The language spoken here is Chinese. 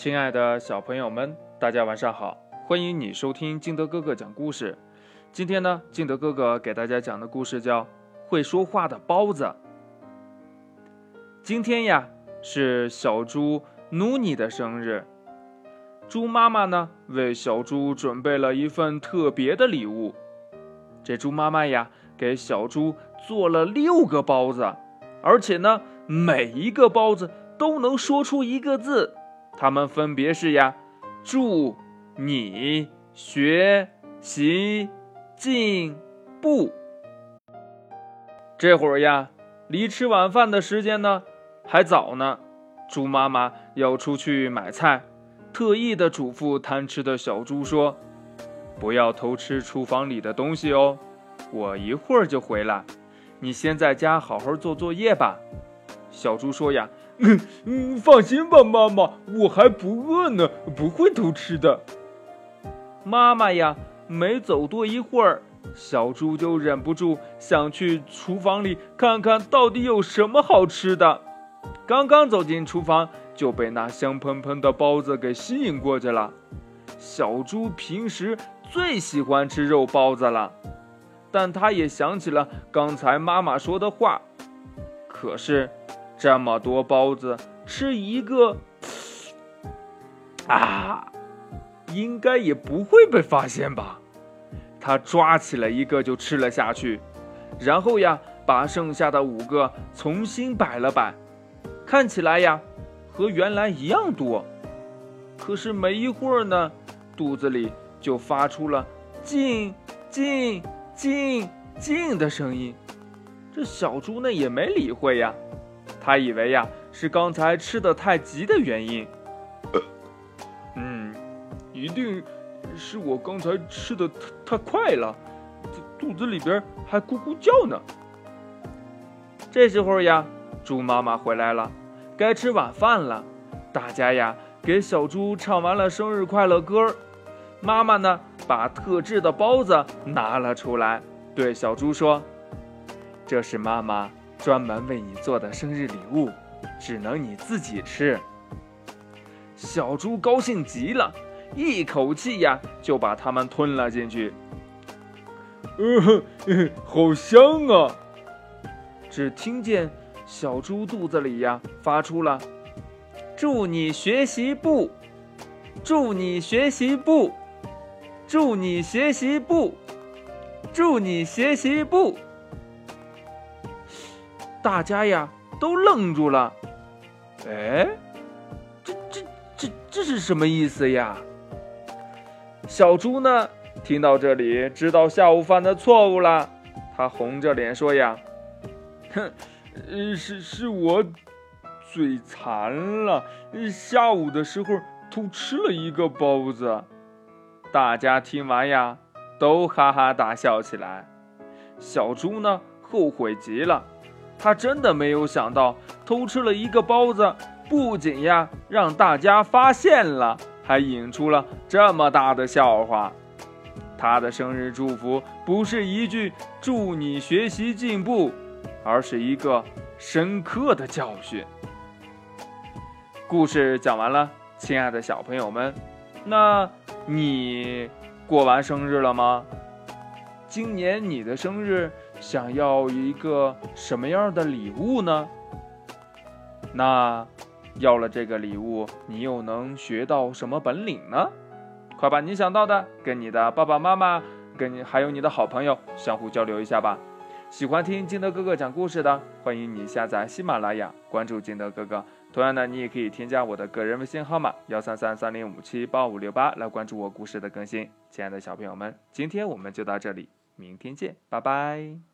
亲爱的小朋友们，大家晚上好！欢迎你收听金德哥哥讲故事。今天呢，金德哥哥给大家讲的故事叫《会说话的包子》。今天呀，是小猪努尼的生日。猪妈妈呢，为小猪准备了一份特别的礼物。这猪妈妈呀，给小猪做了六个包子，而且呢，每一个包子都能说出一个字。他们分别是呀，祝你学习进步。这会儿呀，离吃晚饭的时间呢还早呢。猪妈妈要出去买菜，特意的嘱咐贪吃的小猪说：“不要偷吃厨房里的东西哦，我一会儿就回来，你先在家好好做作业吧。”小猪说呀。嗯，放心吧，妈妈，我还不饿呢，不会偷吃的。妈妈呀，没走多一会儿，小猪就忍不住想去厨房里看看到底有什么好吃的。刚刚走进厨房，就被那香喷喷的包子给吸引过去了。小猪平时最喜欢吃肉包子了，但他也想起了刚才妈妈说的话，可是。这么多包子，吃一个啊，应该也不会被发现吧？他抓起了一个就吃了下去，然后呀，把剩下的五个重新摆了摆，看起来呀，和原来一样多。可是没一会儿呢，肚子里就发出了“进进进进”的声音。这小猪呢也没理会呀。他以为呀是刚才吃的太急的原因，嗯，一定是我刚才吃的太太快了，这肚子里边还咕咕叫呢。这时候呀，猪妈妈回来了，该吃晚饭了。大家呀给小猪唱完了生日快乐歌，妈妈呢把特制的包子拿了出来，对小猪说：“这是妈妈。”专门为你做的生日礼物，只能你自己吃。小猪高兴极了，一口气呀就把它们吞了进去。嗯哼、嗯，好香啊！只听见小猪肚子里呀发出了“祝你学习不，祝你学习不，祝你学习不，祝你学习不”。大家呀都愣住了，哎，这这这这是什么意思呀？小猪呢，听到这里，知道下午犯的错误了，他红着脸说呀：“哼，是是我嘴馋了，下午的时候偷吃了一个包子。”大家听完呀，都哈哈大笑起来。小猪呢，后悔极了。他真的没有想到，偷吃了一个包子，不仅呀让大家发现了，还引出了这么大的笑话。他的生日祝福不是一句“祝你学习进步”，而是一个深刻的教训。故事讲完了，亲爱的小朋友们，那你过完生日了吗？今年你的生日？想要一个什么样的礼物呢？那要了这个礼物，你又能学到什么本领呢？快把你想到的跟你的爸爸妈妈、跟你还有你的好朋友相互交流一下吧。喜欢听金德哥哥讲故事的，欢迎你下载喜马拉雅，关注金德哥哥。同样的，你也可以添加我的个人微信号码幺三三三零五七八五六八来关注我故事的更新。亲爱的小朋友们，今天我们就到这里，明天见，拜拜。